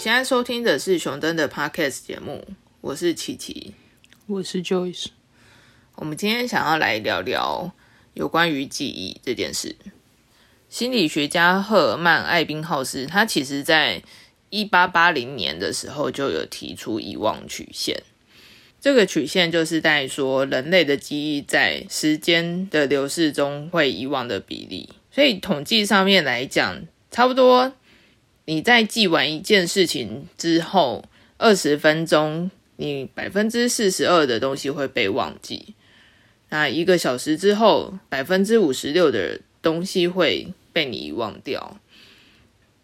现在收听的是熊登的 Podcast 节目，我是琪琪，我是 Joyce。我们今天想要来聊聊有关于记忆这件事。心理学家赫尔曼·艾宾浩斯，他其实在一八八零年的时候就有提出遗忘曲线。这个曲线就是在说人类的记忆在时间的流逝中会遗忘的比例。所以统计上面来讲，差不多你在记完一件事情之后，二十分钟，你百分之四十二的东西会被忘记。那一个小时之后，百分之五十六的东西会被你遗忘掉。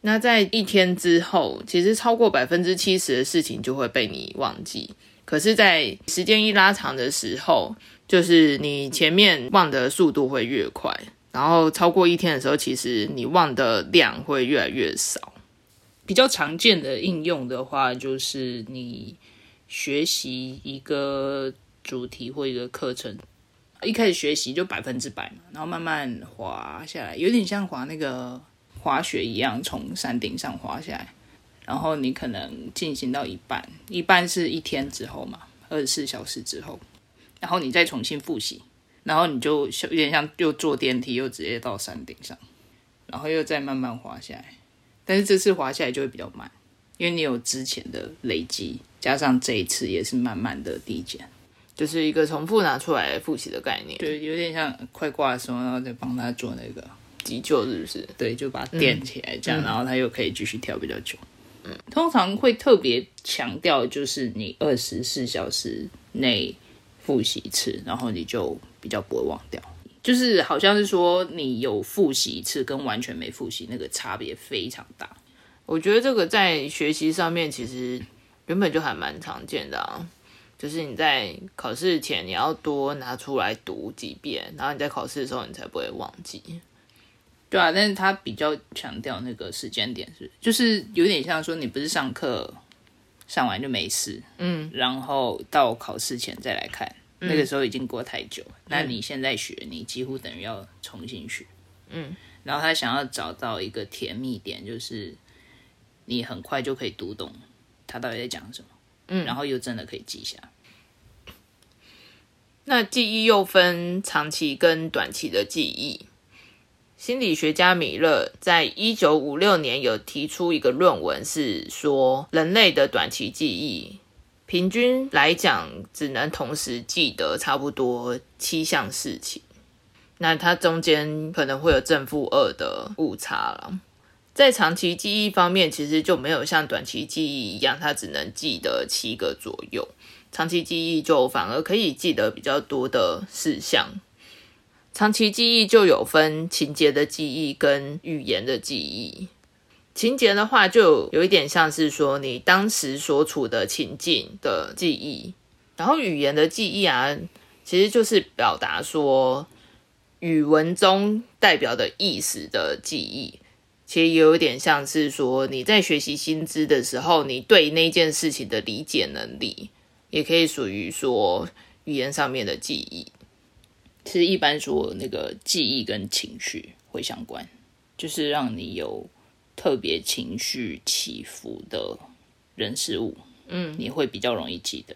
那在一天之后，其实超过百分之七十的事情就会被你忘记。可是，在时间一拉长的时候，就是你前面忘的速度会越快。然后超过一天的时候，其实你忘的量会越来越少。比较常见的应用的话，就是你学习一个主题或一个课程，一开始学习就百分之百嘛，然后慢慢滑下来，有点像滑那个滑雪一样，从山顶上滑下来。然后你可能进行到一半，一半是一天之后嘛，二十四小时之后，然后你再重新复习。然后你就有点像又坐电梯，又直接到山顶上，然后又再慢慢滑下来。但是这次滑下来就会比较慢，因为你有之前的累积，加上这一次也是慢慢的递减，就是一个重复拿出来复习的概念。对，有点像快挂的时候，然后再帮他做那个急救，是不是？对，就把它垫起来，这样，然后他又可以继续跳比较久。嗯，通常会特别强调，就是你二十四小时内复习一次，然后你就。比较不会忘掉，就是好像是说你有复习一次跟完全没复习那个差别非常大。我觉得这个在学习上面其实原本就还蛮常见的啊，就是你在考试前你要多拿出来读几遍，然后你在考试的时候你才不会忘记。对啊，但是他比较强调那个时间点是，就是有点像说你不是上课上完就没事，嗯，然后到考试前再来看。那个时候已经过太久，那你现在学，你几乎等于要重新学。嗯，然后他想要找到一个甜蜜点，就是你很快就可以读懂他到底在讲什么。嗯，然后又真的可以记下。那记忆又分长期跟短期的记忆。心理学家米勒在一九五六年有提出一个论文，是说人类的短期记忆。平均来讲，只能同时记得差不多七项事情，那它中间可能会有正负二的误差了。在长期记忆方面，其实就没有像短期记忆一样，它只能记得七个左右。长期记忆就反而可以记得比较多的事项。长期记忆就有分情节的记忆跟语言的记忆。情节的话，就有一点像是说你当时所处的情境的记忆，然后语言的记忆啊，其实就是表达说语文中代表的意思的记忆，其实有一点像是说你在学习新知的时候，你对那件事情的理解能力，也可以属于说语言上面的记忆。其实一般说那个记忆跟情绪会相关，就是让你有。特别情绪起伏的人事物，嗯，你会比较容易记得，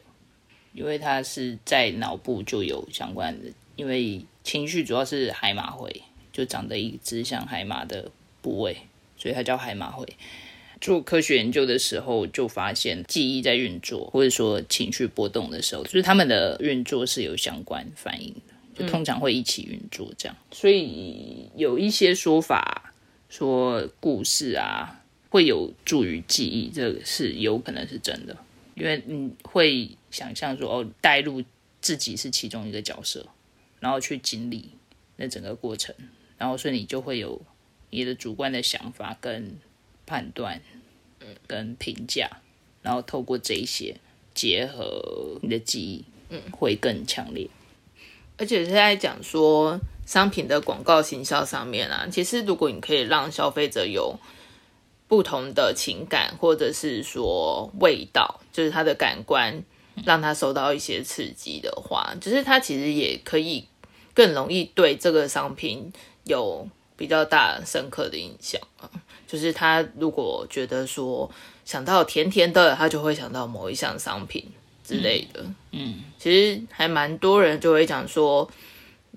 因为它是在脑部就有相关的。因为情绪主要是海马回，就长得一只像海马的部位，所以它叫海马回。做科学研究的时候，就发现记忆在运作，或者说情绪波动的时候，就是他们的运作是有相关反应的，就通常会一起运作这样。所以有一些说法。说故事啊会有助于记忆，这个是有可能是真的，因为你会想象说哦，带入自己是其中一个角色，然后去经历那整个过程，然后所以你就会有你的主观的想法跟判断，嗯跟评价，然后透过这一些结合你的记忆，嗯，会更强烈。而且是在讲说商品的广告行销上面啊，其实如果你可以让消费者有不同的情感，或者是说味道，就是他的感官，让他受到一些刺激的话，就是他其实也可以更容易对这个商品有比较大深刻的印象啊。就是他如果觉得说。想到甜甜的，他就会想到某一项商品之类的。嗯，其实还蛮多人就会讲说，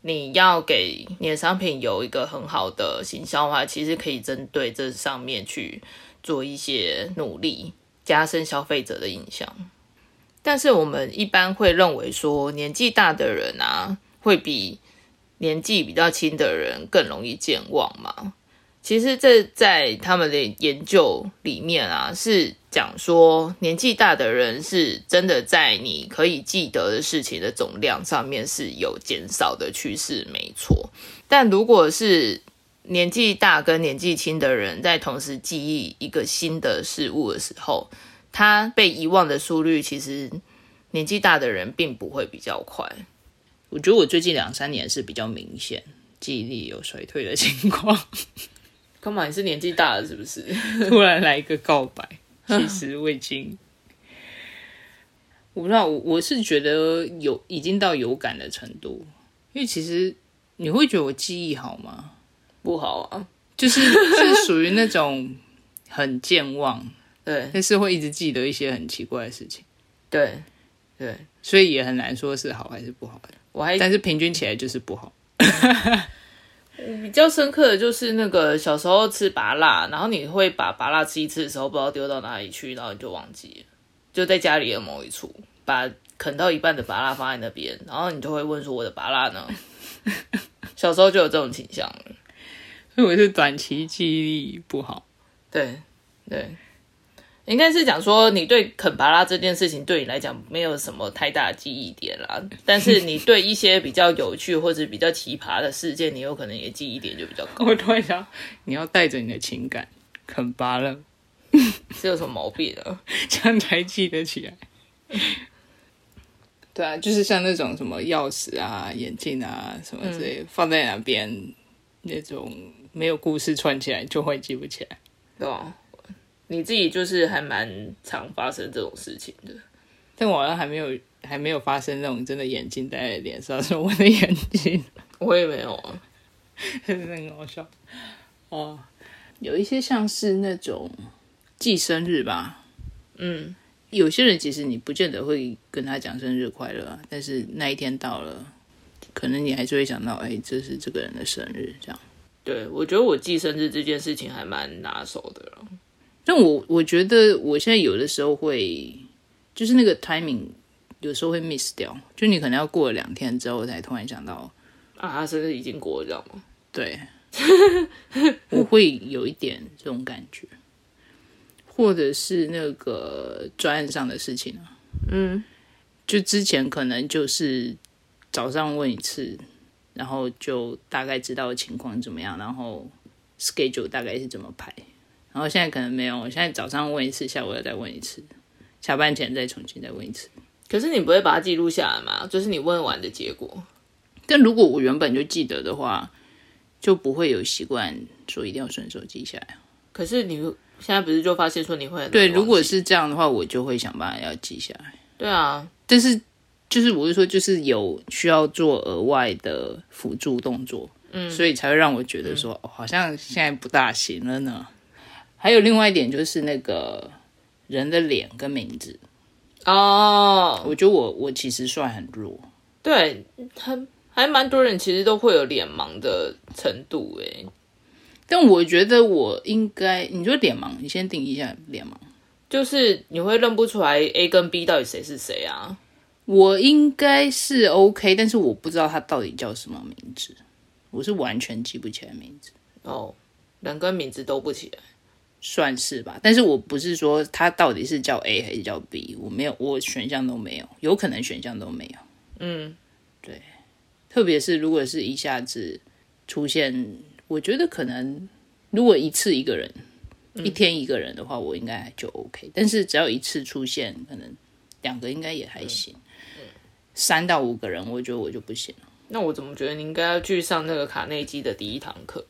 你要给你的商品有一个很好的形象的话，其实可以针对这上面去做一些努力，加深消费者的印象。但是我们一般会认为说，年纪大的人啊，会比年纪比较轻的人更容易健忘嘛。其实这在他们的研究里面啊，是讲说年纪大的人是真的在你可以记得的事情的总量上面是有减少的趋势，没错。但如果是年纪大跟年纪轻的人在同时记忆一个新的事物的时候，他被遗忘的速率其实年纪大的人并不会比较快。我觉得我最近两三年是比较明显记忆力有衰退的情况。干嘛？你是年纪大了是不是？突然来一个告白，其实我已经，我不知道，我我是觉得有已经到有感的程度，因为其实你会觉得我记忆好吗？不好啊，就是是属于那种很健忘，对，但是会一直记得一些很奇怪的事情，对，对，所以也很难说是好还是不好的。我还但是平均起来就是不好。比较深刻的就是那个小时候吃拔辣，然后你会把拔辣吃一次的时候，不知道丢到哪里去，然后你就忘记了，就在家里的某一处，把啃到一半的拔辣放在那边，然后你就会问说我的拔辣呢？小时候就有这种倾向了，因为是短期记忆力不好。对对。应该是讲说，你对肯巴拉这件事情对你来讲没有什么太大的记忆点啦，但是你对一些比较有趣或者比较奇葩的事件，你有可能也记忆点就比较高。我突然想，你要带着你的情感肯巴拉，是有什么毛病啊？这样才记得起来。对啊，就是像那种什么钥匙啊、眼镜啊什么之类，放在哪边那种没有故事串起来就会记不起来，对吧？你自己就是还蛮常发生这种事情的，但我好像还没有还没有发生那种真的眼镜戴在脸上是我的眼睛，我也没有啊，真的很好笑哦。有一些像是那种记生日吧，嗯，有些人其实你不见得会跟他讲生日快乐，但是那一天到了，可能你还是会想到，哎，这是这个人的生日，这样。对，我觉得我记生日这件事情还蛮拿手的了。但我我觉得我现在有的时候会，就是那个 timing 有时候会 miss 掉，就你可能要过了两天之后才突然想到，啊，他生日已经过了，知道吗？对，我会有一点这种感觉，或者是那个专案上的事情啊，嗯，就之前可能就是早上问一次，然后就大概知道情况怎么样，然后 schedule 大概是怎么排。然后现在可能没有，我现在早上问一次，下午要再问一次，下班前再重新再问一次。可是你不会把它记录下来吗？就是你问完的结果。但如果我原本就记得的话，就不会有习惯说一定要顺手记下来。可是你现在不是就发现说你会对？如果是这样的话，我就会想办法要记下来。对啊，但是就是我是说，就是有需要做额外的辅助动作，嗯，所以才会让我觉得说，好像现在不大行了呢。还有另外一点就是那个人的脸跟名字。哦，我觉得我我其实算很弱，对，他还蛮多人其实都会有脸盲的程度诶，但我觉得我应该，你说脸盲，你先定义一下脸盲，就是你会认不出来 A 跟 B 到底谁是谁啊？我应该是 OK，但是我不知道他到底叫什么名字，我是完全记不起来名字。哦，人跟名字都不起来。算是吧，但是我不是说他到底是叫 A 还是叫 B，我没有，我选项都没有，有可能选项都没有。嗯，对，特别是如果是一下子出现，我觉得可能如果一次一个人，一天一个人的话，我应该就 OK。但是只要一次出现，可能两个应该也还行。嗯三到五个人，我觉得我就不行了。那我怎么觉得你应该要去上那个卡内基的第一堂课？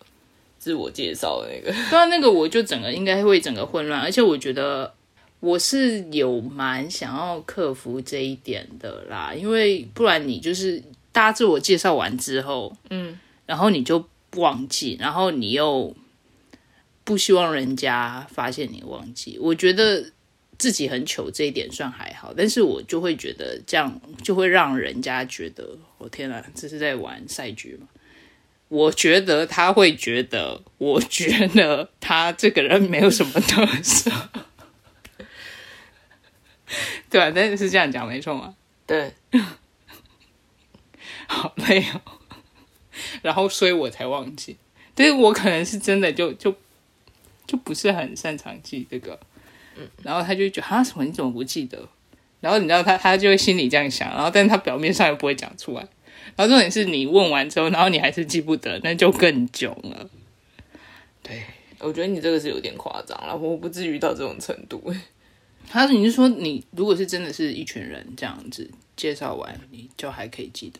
自我介绍的那个，对啊，那个我就整个应该会整个混乱，而且我觉得我是有蛮想要克服这一点的啦，因为不然你就是大家自我介绍完之后，嗯，然后你就忘记，然后你又不希望人家发现你忘记。我觉得自己很糗这一点算还好，但是我就会觉得这样就会让人家觉得，我天哪，这是在玩赛局吗？我觉得他会觉得，我觉得他这个人没有什么特色，对啊，但是是这样讲没错嘛？对，好累哦。然后，所以我才忘记，但是我可能是真的就就就不是很擅长记这个，嗯。然后他就觉得啊，什么你怎么不记得？然后你知道他他就会心里这样想，然后但是他表面上又不会讲出来。然后重点是你问完之后，然后你还是记不得，那就更囧了。对，我觉得你这个是有点夸张了，我不至于到这种程度。他说：“你是说你如果是真的是一群人这样子介绍完，你就还可以记得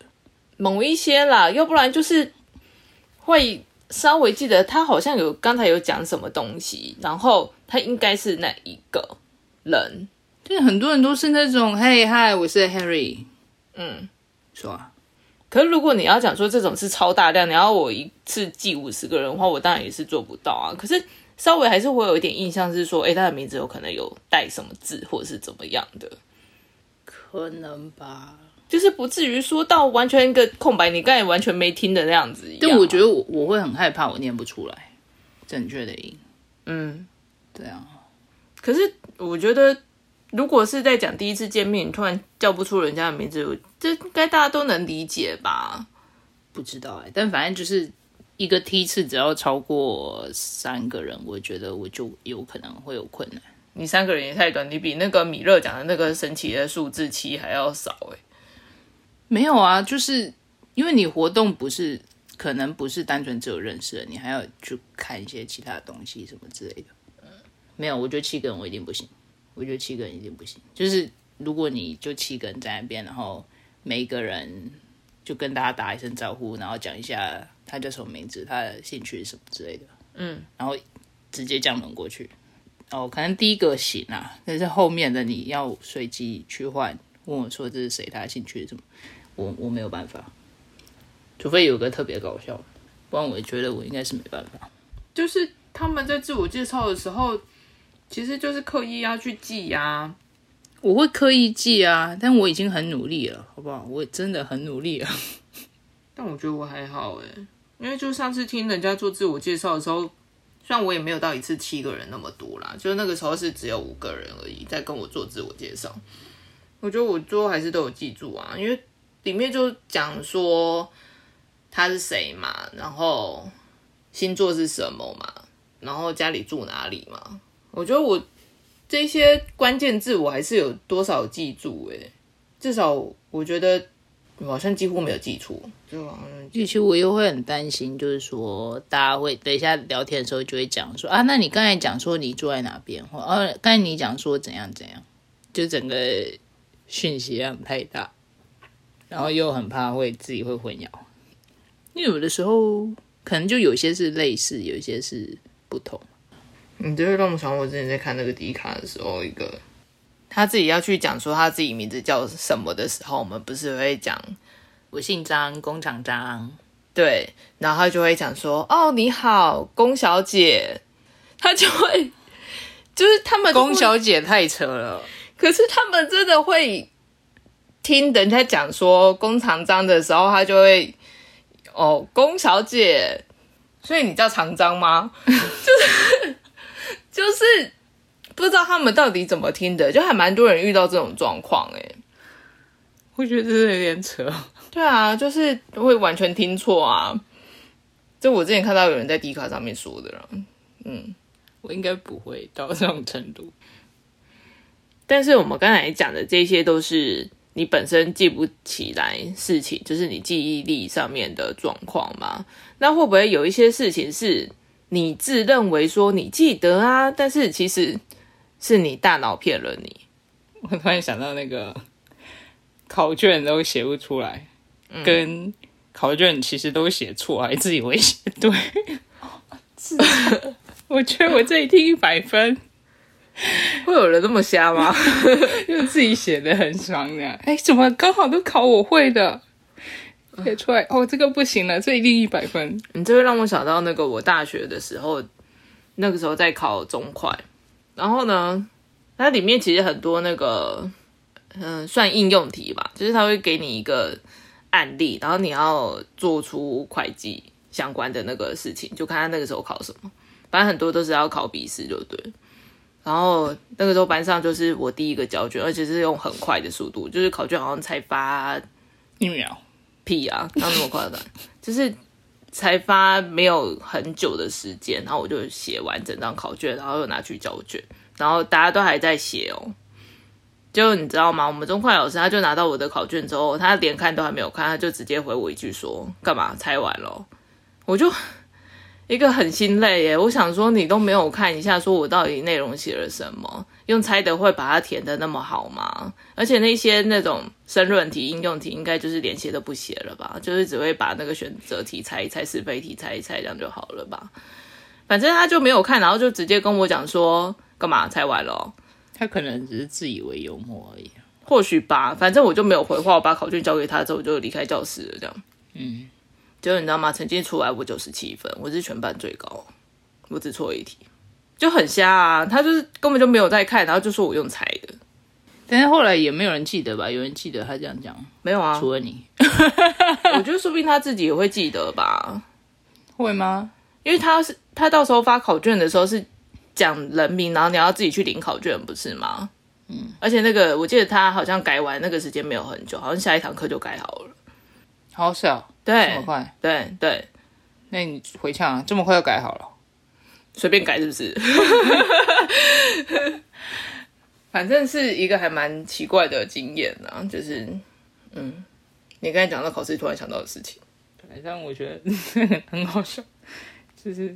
某一些啦，要不然就是会稍微记得他好像有刚才有讲什么东西，然后他应该是那一个人。对，很多人都是那种，嘿嗨，我是 Harry，嗯，说啊。”可是如果你要讲说这种是超大量，你要我一次记五十个人的话，我当然也是做不到啊。可是稍微还是会有一点印象，是说，哎，他的名字有可能有带什么字，或者是怎么样的？可能吧，就是不至于说到完全一个空白，你刚才完全没听的那样子。但我觉得我我会很害怕，我念不出来正确的音。嗯，对啊。可是我觉得。如果是在讲第一次见面，你突然叫不出人家的名字，这应该大家都能理解吧？不知道哎，但反正就是一个梯次，只要超过三个人，我觉得我就有可能会有困难。你三个人也太短，你比那个米勒讲的那个神奇的数字七还要少哎。没有啊，就是因为你活动不是可能不是单纯只有认识的，你还要去看一些其他的东西什么之类的。没有，我觉得七个人我一定不行。我觉得七个人一定不行。就是如果你就七个人在那边，然后每一个人就跟大家打一声招呼，然后讲一下他叫什么名字，他的兴趣是什么之类的，嗯，然后直接这样轮过去。哦，可能第一个行啊，但是后面的你要随机去换，问我说这是谁，他的兴趣是什么，我我没有办法，除非有个特别搞笑，不然我觉得我应该是没办法。就是他们在自我介绍的时候。其实就是刻意要去记呀，我会刻意记啊，但我已经很努力了，好不好？我真的很努力了。但我觉得我还好哎，因为就上次听人家做自我介绍的时候，虽然我也没有到一次七个人那么多啦，就是那个时候是只有五个人而已在跟我做自我介绍。我觉得我最后还是都有记住啊，因为里面就讲说他是谁嘛，然后星座是什么嘛，然后家里住哪里嘛。我觉得我这些关键字我还是有多少记住诶，至少我觉得好像几乎没有记错。就其实我又会很担心，就是说大家会等一下聊天的时候就会讲说啊，那你刚才讲说你住在哪边，或呃刚才你讲说怎样怎样，就整个讯息量太大，然后又很怕会自己会混淆，因为有的时候可能就有些是类似，有一些是不同。你就会让我想，我之前在看那个迪卡的时候，一个他自己要去讲说他自己名字叫什么的时候，我们不是会讲我姓张，工厂张，对，然后他就会讲说，哦，你好，龚小姐，他就会就是他们龚小姐太扯了，可是他们真的会听人家讲说工厂张的时候，他就会哦，龚小姐，所以你叫长张吗？就是。就是不知道他们到底怎么听的，就还蛮多人遇到这种状况哎，我觉得这有点扯。对啊，就是会完全听错啊。就我之前看到有人在迪卡上面说的了，嗯，我应该不会到这种程度。但是我们刚才讲的这些都是你本身记不起来事情，就是你记忆力上面的状况嘛。那会不会有一些事情是？你自认为说你记得啊，但是其实是你大脑骗了你。我突然想到那个 考卷都写不出来，跟考卷其实都写错，还自以为写对。我觉得我这一听一百分，会有人那么瞎吗？因为自己写的很爽的，哎，怎么刚好都考我会的？写出来哦，这个不行了，这一定一百分。你这会让我想到那个我大学的时候那个时候在考中快，然后呢，它里面其实很多那个，嗯，算应用题吧，就是它会给你一个案例，然后你要做出会计相关的那个事情，就看他那个时候考什么。反正很多都是要考笔试，就对。然后那个时候班上就是我第一个交卷，而且是用很快的速度，就是考卷好像才发一秒，屁啊，哪那么夸张？就是才发没有很久的时间，然后我就写完整张考卷，然后又拿去交卷，然后大家都还在写哦。就你知道吗？我们中快老师他就拿到我的考卷之后，他连看都还没有看，他就直接回我一句说：“干嘛拆完了？”我就。一个很心累耶，我想说你都没有看一下，说我到底内容写了什么？用猜的会把它填的那么好吗？而且那些那种申论题、应用题，应该就是连写都不写了吧？就是只会把那个选择题猜一猜、是非题猜一猜，这样就好了吧？反正他就没有看，然后就直接跟我讲说干嘛猜完了？他可能只是自以为幽默而已，或许吧。反正我就没有回话，我把考卷交给他之后，我就离开教室了。这样，嗯。就你知道吗？成绩出来我九十七分，我是全班最高，我只错一题，就很瞎啊！他就是根本就没有在看，然后就说我用猜的，但是后来也没有人记得吧？有人记得他这样讲？没有啊，除了你。我觉得说不定他自己也会记得吧？会吗？因为他是他到时候发考卷的时候是讲人名，然后你要自己去领考卷，不是吗？嗯，而且那个我记得他好像改完那个时间没有很久，好像下一堂课就改好了。好小，对，这么快，对对，那你回呛，这么快就改好了？随便改是不是？反正是一个还蛮奇怪的经验啊，就是，嗯，你刚才讲到考试，突然想到的事情，对，但我觉得很好笑，就是，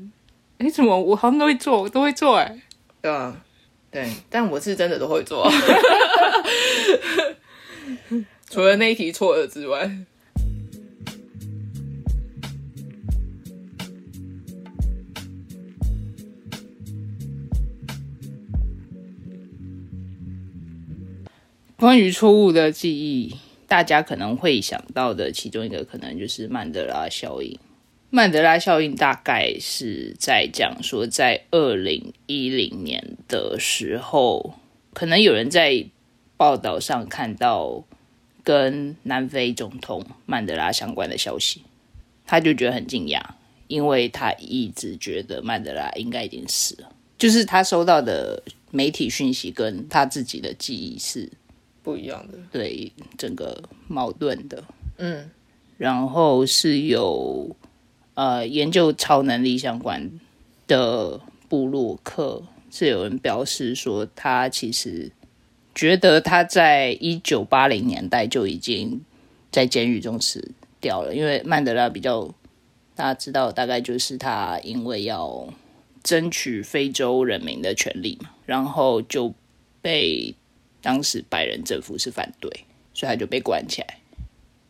哎，怎么我好像都会做，都会做，哎，对啊，对，但我是真的都会做，除了那一题错了之外。关于错误的记忆，大家可能会想到的其中一个，可能就是曼德拉效应。曼德拉效应大概是在讲说，在二零一零年的时候，可能有人在报道上看到跟南非总统曼德拉相关的消息，他就觉得很惊讶，因为他一直觉得曼德拉应该已经死了，就是他收到的媒体讯息跟他自己的记忆是。不一样的，对整个矛盾的，嗯，然后是有呃研究超能力相关的布洛克，是有人表示说，他其实觉得他在一九八零年代就已经在监狱中死掉了，因为曼德拉比较大家知道，大概就是他因为要争取非洲人民的权利嘛，然后就被。当时白人政府是反对，所以他就被关起来，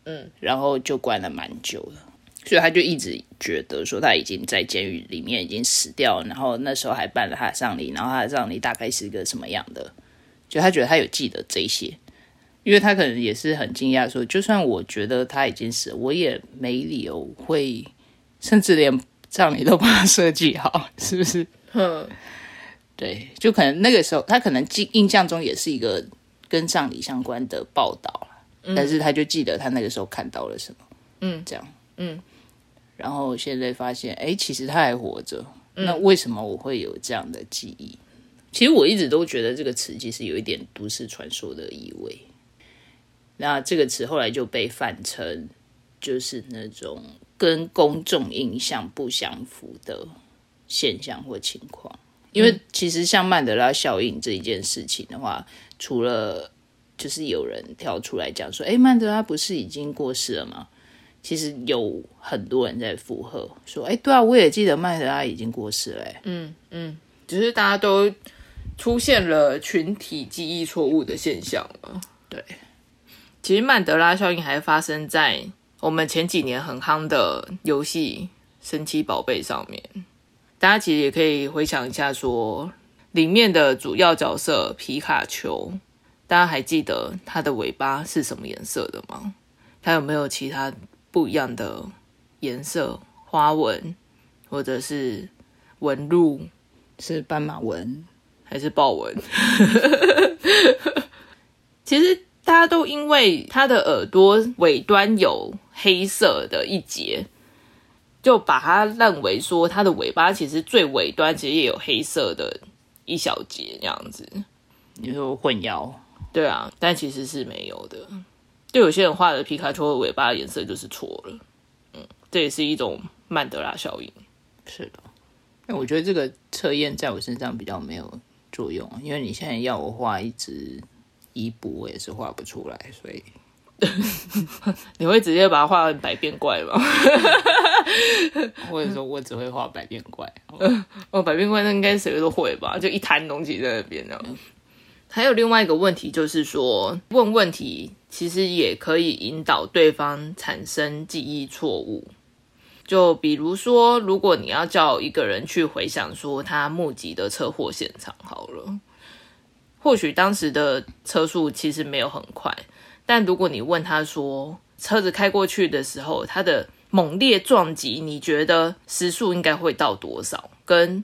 嗯，然后就关了蛮久了，所以他就一直觉得说他已经在监狱里面已经死掉，然后那时候还办了他的葬礼，然后他的葬礼大概是一个什么样的，就他觉得他有记得这些，因为他可能也是很惊讶，说就算我觉得他已经死，我也没理由会，甚至连葬礼都把他设计好，是不是？嗯。对，就可能那个时候，他可能记印象中也是一个跟葬礼相关的报道但是他就记得他那个时候看到了什么，嗯，这样，嗯，然后现在发现，哎，其实他还活着，那为什么我会有这样的记忆？其实我一直都觉得这个词其实有一点都市传说的意味。那这个词后来就被泛称就是那种跟公众印象不相符的现象或情况。因为其实像曼德拉效应这一件事情的话，除了就是有人跳出来讲说，哎，曼德拉不是已经过世了吗？其实有很多人在附和说，哎，对啊，我也记得曼德拉已经过世了。嗯嗯，只是大家都出现了群体记忆错误的现象了。对，其实曼德拉效应还发生在我们前几年很夯的游戏《神奇宝贝》上面。大家其实也可以回想一下，说里面的主要角色皮卡丘，大家还记得它的尾巴是什么颜色的吗？它有没有其他不一样的颜色、花纹或者是纹路？是斑马纹还是豹纹？其实大家都因为它的耳朵尾端有黑色的一节，就把它认为说它的尾巴其实最尾端其实也有黑色的一小节这样子。你说混淆？对啊，但其实是没有的。就有些人画的皮卡丘的尾巴颜色就是错了。嗯，这也是一种曼德拉效应。是的，那我觉得这个测验在我身上比较没有作用，因为你现在要我画一只伊布，我也是画不出来，所以 你会直接把它画成百变怪吗？或者说我只会画百变怪？哦，百变怪那应该谁都会吧？就一滩东西在那边呢。还有另外一个问题，就是说问问题其实也可以引导对方产生记忆错误。就比如说，如果你要叫一个人去回想说他目击的车祸现场，好了，或许当时的车速其实没有很快，但如果你问他说车子开过去的时候，它的猛烈撞击，你觉得时速应该会到多少？跟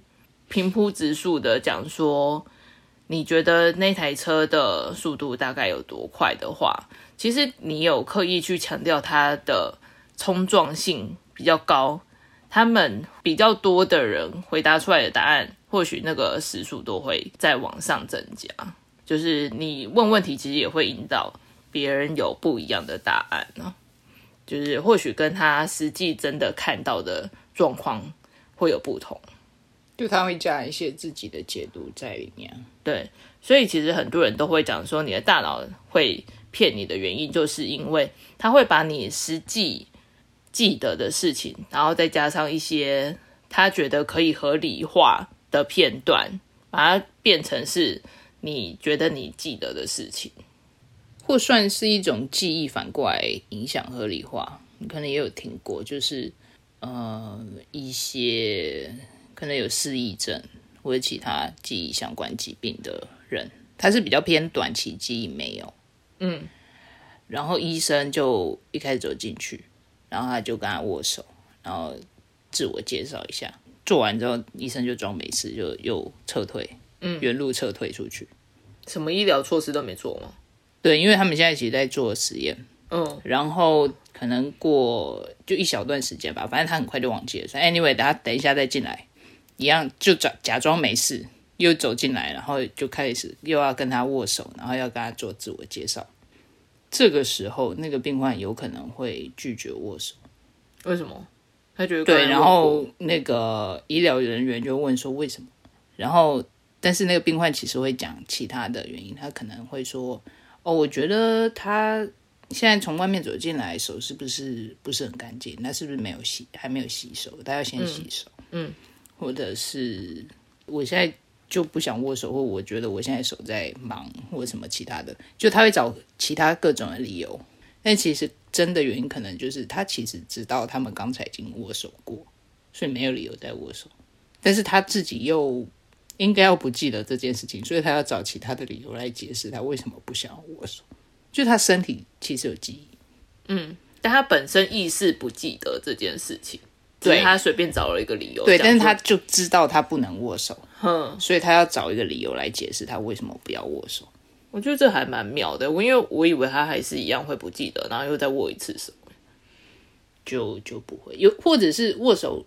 平铺直述的讲说。你觉得那台车的速度大概有多快的话，其实你有刻意去强调它的冲撞性比较高，他们比较多的人回答出来的答案，或许那个时速都会再往上增加。就是你问问题，其实也会引导别人有不一样的答案呢。就是或许跟他实际真的看到的状况会有不同。就他会加一些自己的解读在里面，对，所以其实很多人都会讲说，你的大脑会骗你的原因，就是因为他会把你实际记得的事情，然后再加上一些他觉得可以合理化的片段，把它变成是你觉得你记得的事情，或算是一种记忆反过来影响合理化。你可能也有听过，就是呃一些。可能有失忆症或者其他记忆相关疾病的人，他是比较偏短期记忆没有，嗯，然后医生就一开始走进去，然后他就跟他握手，然后自我介绍一下，做完之后医生就装没事，就又撤退，嗯，原路撤退出去，什么医疗措施都没做吗？对，因为他们现在其实在做实验，嗯，然后可能过就一小段时间吧，反正他很快就忘记了，所以 anyway，等下等一下再进来。一样就假假装没事，又走进来，然后就开始又要跟他握手，然后要跟他做自我介绍。这个时候，那个病患有可能会拒绝握手。为什么？他觉得对，然后那个医疗人员就问说为什么？然后，但是那个病患其实会讲其他的原因，他可能会说：“哦，我觉得他现在从外面走进来，手是不是不是很干净？那是不是没有洗，还没有洗手？他要先洗手。”嗯。或者是我现在就不想握手，或我觉得我现在手在忙，或什么其他的，就他会找其他各种的理由。但其实真的原因可能就是他其实知道他们刚才已经握手过，所以没有理由再握手。但是他自己又应该要不记得这件事情，所以他要找其他的理由来解释他为什么不想要握手。就他身体其实有记忆，嗯，但他本身意识不记得这件事情。对他随便找了一个理由，对，但是他就知道他不能握手，哼，所以他要找一个理由来解释他为什么不要握手。我觉得这还蛮妙的，我因为我以为他还是一样会不记得，然后又再握一次手，就就不会有，或者是握手，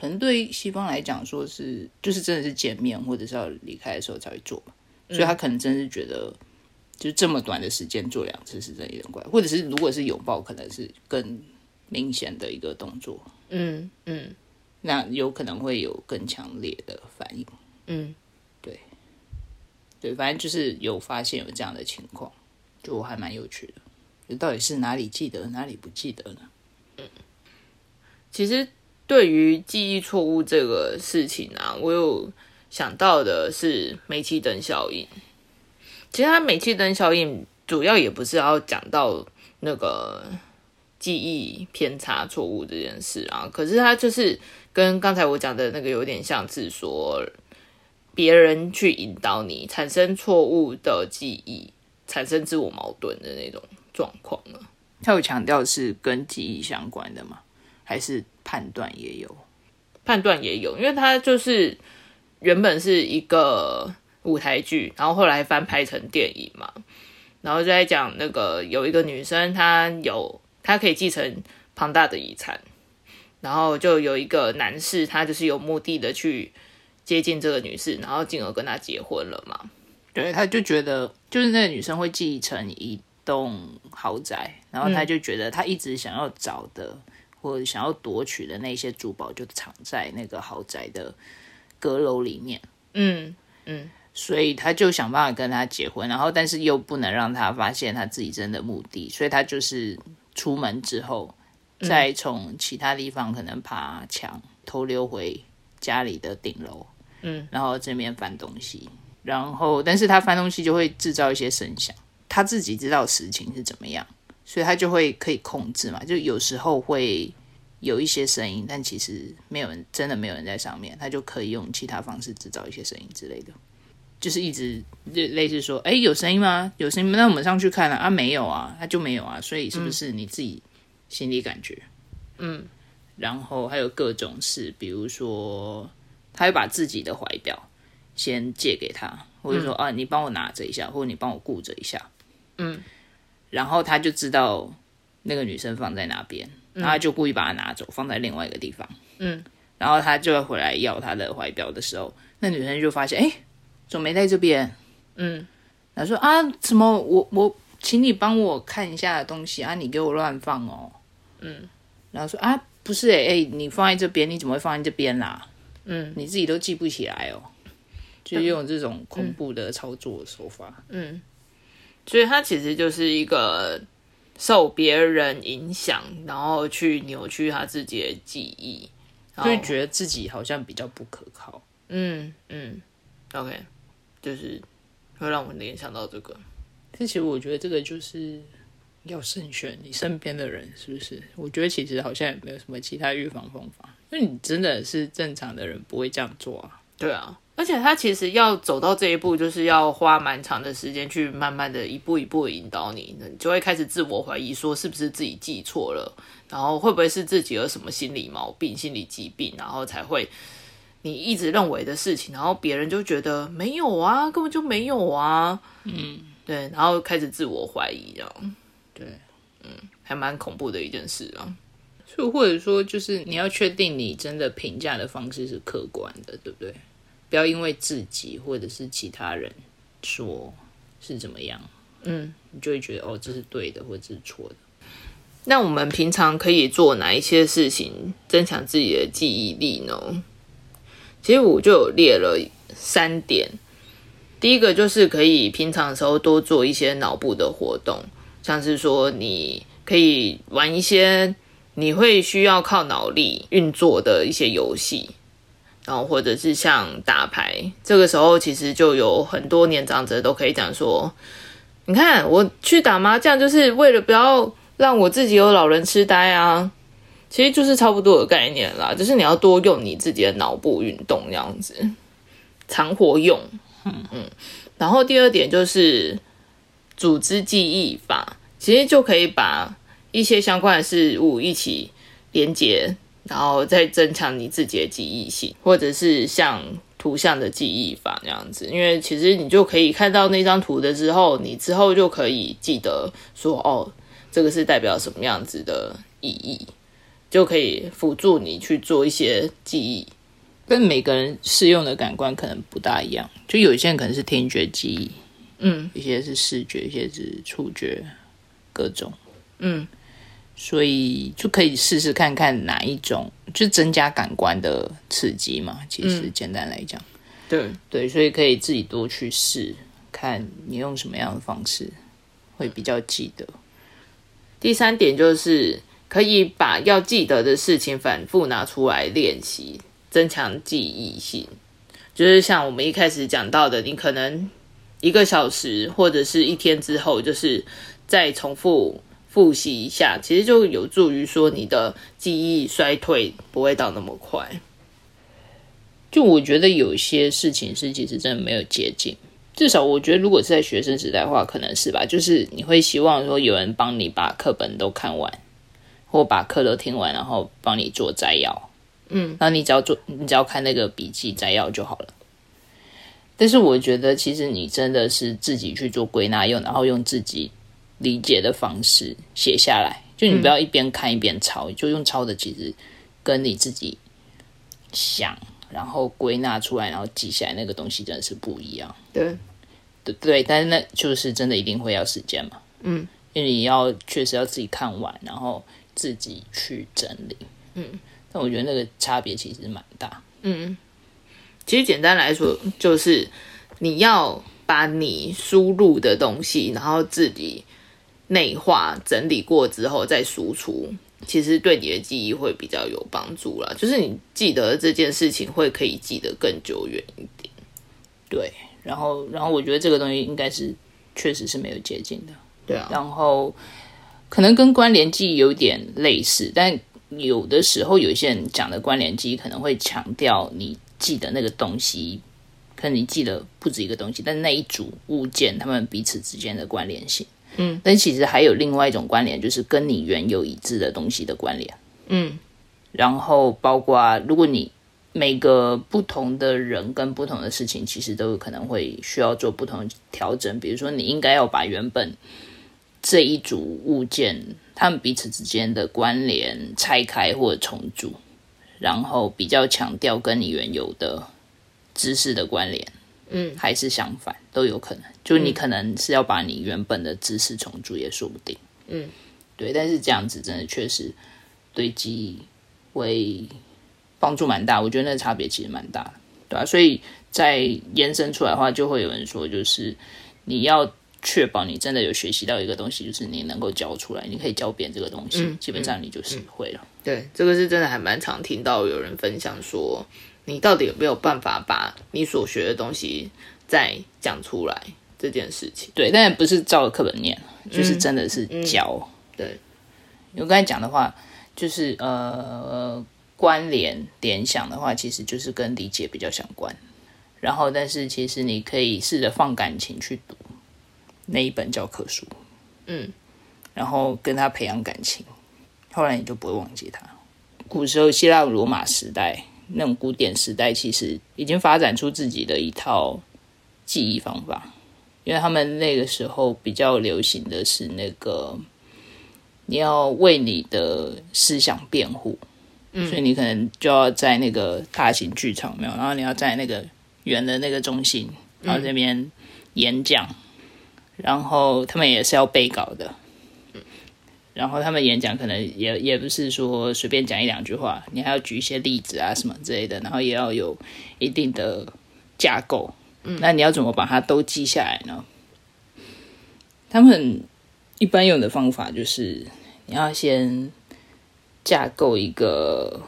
可能对西方来讲说是就是真的是见面或者是要离开的时候才会做嘛，所以他可能真是觉得就这么短的时间做两次是真有点怪，或者是如果是拥抱，可能是更明显的一个动作。嗯嗯，那有可能会有更强烈的反应。嗯，对，对，反正就是有发现有这样的情况，就还蛮有趣的。就到底是哪里记得，哪里不记得呢？嗯，其实对于记忆错误这个事情啊，我有想到的是煤气灯效应。其实它煤气灯效应主要也不是要讲到那个。记忆偏差错误这件事啊，可是它就是跟刚才我讲的那个有点像是说，别人去引导你产生错误的记忆，产生自我矛盾的那种状况了。他有强调是跟记忆相关的吗？还是判断也有？判断也有，因为他就是原本是一个舞台剧，然后后来翻拍成电影嘛，然后就在讲那个有一个女生，她有她可以继承庞大的遗产，然后就有一个男士，他就是有目的的去接近这个女士，然后进而跟她结婚了嘛。对，他就觉得就是那个女生会继承一栋豪宅，然后他就觉得他一直想要找的或者想要夺取的那些珠宝，就藏在那个豪宅的阁楼里面。嗯嗯所以他就想办法跟他结婚，然后但是又不能让他发现他自己真的目的，所以他就是出门之后，再从其他地方可能爬墙偷溜回家里的顶楼，嗯，然后这边翻东西，然后但是他翻东西就会制造一些声响，他自己知道实情是怎么样，所以他就会可以控制嘛，就有时候会有一些声音，但其实没有人真的没有人在上面，他就可以用其他方式制造一些声音之类的。就是一直类类似说，哎，有声音吗？有声音，那我们上去看了啊，没有啊，他就没有啊，所以是不是你自己心里感觉？嗯，然后还有各种事，比如说，他会把自己的怀表先借给他，或者说、啊，你帮我拿着一下，或者你帮我顾着一下，嗯，然后他就知道那个女生放在哪边，然后他就故意把它拿走，放在另外一个地方，嗯，然后他就要回来要他的怀表的时候，那女生就发现，哎，怎么没在这边？嗯，他说啊，什么我我请你帮我看一下东西啊，你给我乱放哦，嗯，然后说啊，不是哎、欸你放在这边，你怎么会放在这边啦？嗯。你自己都记不起来哦，就用这种恐怖的操作手法。嗯，所以他其实就是一个受别人影响，然后去扭曲他自己的记忆，然后就会觉得自己好像比较不可靠。嗯嗯，OK，就是会让我联想到这个。但其实我觉得这个就是要慎选你身边的人，是不是？我觉得其实好像也没有什么其他预防方法，因为你真的是正常的人不会这样做啊。对啊，而且他其实要走到这一步，就是要花蛮长的时间去慢慢的一步一步引导你，你就会开始自我怀疑，说是不是自己记错了，然后会不会是自己有什么心理毛病、心理疾病，然后才会你一直认为的事情，然后别人就觉得没有啊，根本就没有啊，嗯，对，然后开始自我怀疑，这样，对，嗯，还蛮恐怖的一件事啊。所以或者说，就是你要确定你真的评价的方式是客观的，对不对？不要因为自己或者是其他人说是怎么样，嗯，你就会觉得哦，这是对的，或者是错的。那我们平常可以做哪一些事情增强自己的记忆力呢？其实我就有列了三点。第一个就是可以平常的时候多做一些脑部的活动，像是说你可以玩一些你会需要靠脑力运作的一些游戏，然后或者是像打牌，这个时候其实就有很多年长者都可以讲说，你看我去打麻将就是为了不要让我自己有老人痴呆啊，其实就是差不多的概念啦，就是你要多用你自己的脑部运动这样子，常活用。嗯嗯，然后第二点就是组织记忆法，其实就可以把一些相关的事物一起连接，然后再增强你自己的记忆性，或者是像图像的记忆法那样子。因为其实你就可以看到那张图的之后，你之后就可以记得说，哦，这个是代表什么样子的意义，就可以辅助你去做一些记忆。跟每个人适用的感官可能不大一样，就有一些人可能是听觉记忆，嗯一些是视觉，一些是触觉，各种，嗯所以就可以试试看看哪一种，就增加感官的刺激嘛。其实简单来讲，对，对，所以可以自己多去试，看你用什么样的方式会比较记得。第三点就是可以把要记得的事情反复拿出来练习，增强记忆性。就是像我们一开始讲到的，你可能一个小时或者是一天之后，就是再重复复习一下，其实就有助于说你的记忆衰退不会到那么快。就我觉得有些事情是其实真的没有捷径，至少我觉得如果是在学生时代的话，可能是吧。就是你会希望说有人帮你把课本都看完，或把课都听完，然后帮你做摘要。嗯，然后你只要做，你只要看那个笔记摘要就好了。但是我觉得，其实你真的是自己去做归纳用，然后用自己理解的方式写下来。就你不要一边看一边抄，就用抄的，其实跟你自己想，然后归纳出来，然后记下来那个东西真的是不一样。对，对对，但是那就是真的一定会要时间嘛。嗯，因为你要确实要自己看完，然后自己去整理。嗯，但我觉得那个差别其实蛮大。嗯，其实简单来说，就是你要把你输入的东西，然后自己内化整理过之后再输出，其实对你的记忆会比较有帮助啦。就是你记得这件事情会可以记得更久远一点。对，然后然后我觉得这个东西应该是确实是没有捷径的。对啊，然后可能跟关联记忆有点类似，但有的时候有些人讲的关联记忆可能会强调你记得那个东西，可能你记得不止一个东西，但是那一组物件它们彼此之间的关联性。嗯，但其实还有另外一种关联，就是跟你原有已知的东西的关联。嗯，然后包括如果你每个不同的人跟不同的事情，其实都有可能会需要做不同的调整。比如说，你应该要把原本这一组物件他们彼此之间的关联拆开或者重组，然后比较强调跟你原有的知识的关联。嗯，还是相反都有可能。就你可能是要把你原本的知识重组，也说不定。嗯，对。但是这样子真的确实对记忆会帮助蛮大，我觉得那差别其实蛮大的，对啊，所以在延伸出来的话，就会有人说，就是你要确保你真的有学习到一个东西，就是你能够教出来，你可以教别人这个东西，嗯基本上你就是会了。对，这个是真的还蛮常听到有人分享说，你到底有没有办法把你所学的东西再讲出来这件事情。对，但不是照着课本念，就是真的是教。对，我刚才讲的话，就是呃，关联联想的话，其实就是跟理解比较相关。然后，但是其实你可以试着放感情去读那一本教科书，嗯，然后跟他培养感情，后来你就不会忘记他。古时候希腊罗马时代那种古典时代，其实已经发展出自己的一套记忆方法，因为他们那个时候比较流行的是那个你要为你的思想辩护，所以你可能就要在那个大型剧场没有，然后你要在那个圆的那个中心，然后这边演讲，然后他们也是要背稿的。然后他们演讲可能也也不是说随便讲一两句话，你还要举一些例子啊什么之类的，然后也要有一定的架构。嗯，那你要怎么把它都记下来呢？他们一般用的方法就是你要先架构一个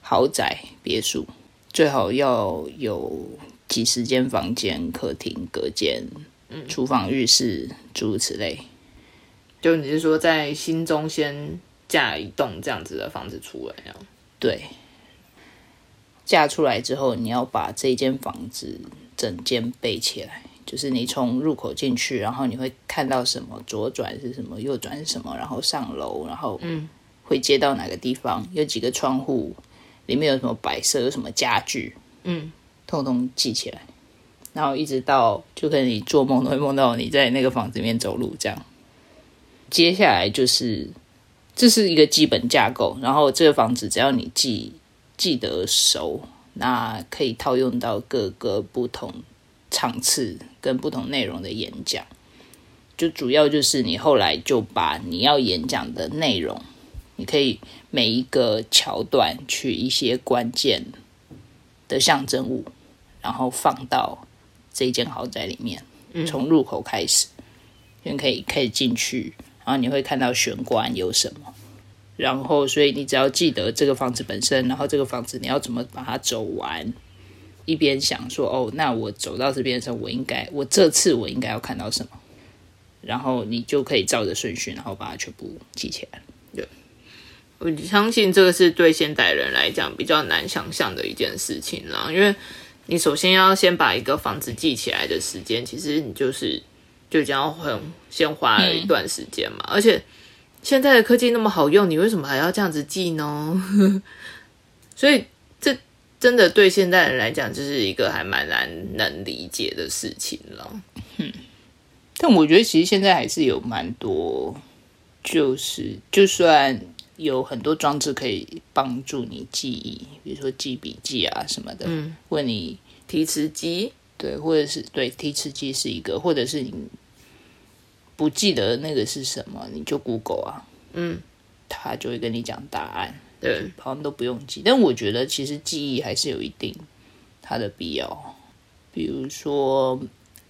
豪宅别墅，最好要有几十间房间、客厅、隔间、厨房、浴室，诸如此类。就你是说在心中先架一栋这样子的房子出来啊？对，架出来之后，你要把这间房子整间背起来，就是你从入口进去，然后你会看到什么，左转是什么，右转是什么，然后上楼，然后嗯，会接到哪个地方，有几个窗户，里面有什么摆设，有什么家具，嗯，通通记起来，然后一直到就可能你做梦都会梦到你在那个房子里面走路这样。接下来就是这是一个基本架构，然后这个房子只要你记记得熟，那可以套用到各个不同场次跟不同内容的演讲。就主要就是你后来就把你要演讲的内容，你可以每一个桥段取一些关键的象征物，然后放到这间豪宅里面，从入口开始，就可以可以进去。然后你会看到玄关有什么，然后所以你只要记得这个房子本身，然后这个房子你要怎么把它走完，一边想说哦，那我走到这边的时候，我应该我这次我应该要看到什么，然后你就可以照着顺序，然后把它全部记起来。对。我相信这个是对现代人来讲比较难想象的一件事情啦，因为你首先要先把一个房子记起来的时间，其实你就是就将要很先花了一段时间嘛，而且现在的科技那么好用，你为什么还要这样子记呢？所以这真的对现代人来讲，就是一个还蛮难能理解的事情了。但我觉得其实现在还是有蛮多，就是就算有很多装置可以帮助你记忆，比如说记笔记啊什么的，嗯，问你提词机，对，或者是对提词机是一个，或者是你不记得那个是什么，你就 Google 啊，嗯，他就会跟你讲答案，对，好像都不用记。但我觉得其实记忆还是有一定它的必要，比如说。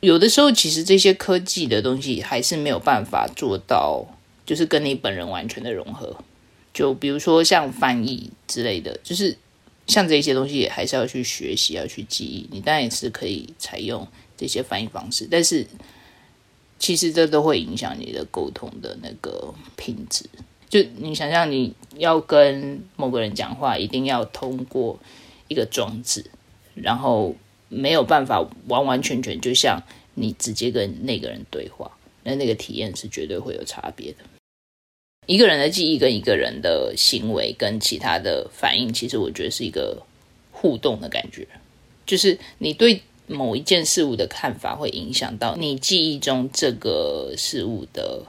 有的时候，其实这些科技的东西还是没有办法做到，就是跟你本人完全的融合。就比如说像翻译之类的，就是像这些东西，也还是要去学习，要去记忆。你当然也是可以采用这些翻译方式，但是其实这都会影响你的沟通的那个品质。就你想象，你要跟某个人讲话，一定要通过一个装置，然后。没有办法完完全全就像你直接跟那个人对话，那那个体验是绝对会有差别的。一个人的记忆跟一个人的行为跟其他的反应，其实我觉得是一个互动的感觉。就是你对某一件事物的看法，会影响到你记忆中这个事物的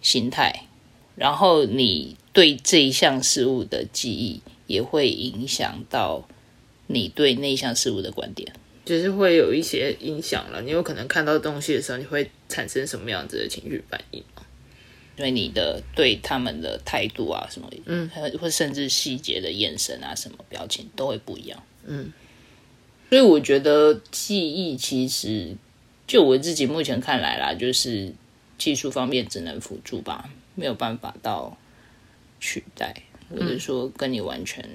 心态，然后你对这一项事物的记忆，也会影响到你对那项事物的观点。就是会有一些影响了，你有可能看到东西的时候，你会产生什么样子的情绪反应因为你的对他们的态度啊，什么，嗯，或甚至细节的眼神啊，什么表情都会不一样，嗯。所以我觉得记忆其实，就我自己目前看来啦，就是技术方面只能辅助吧，没有办法到取代，或者说跟你完全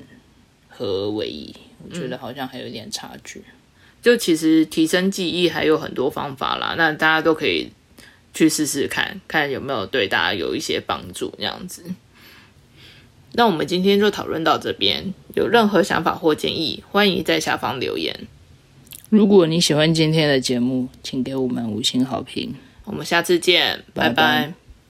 合为一。我觉得好像还有点差距。就其实提升记忆还有很多方法啦，那大家都可以去试试看看有没有对大家有一些帮助这样子。那我们今天就讨论到这边，有任何想法或建议，欢迎在下方留言。如果你喜欢今天的节目，请给我们五星好评。我们下次见，拜拜。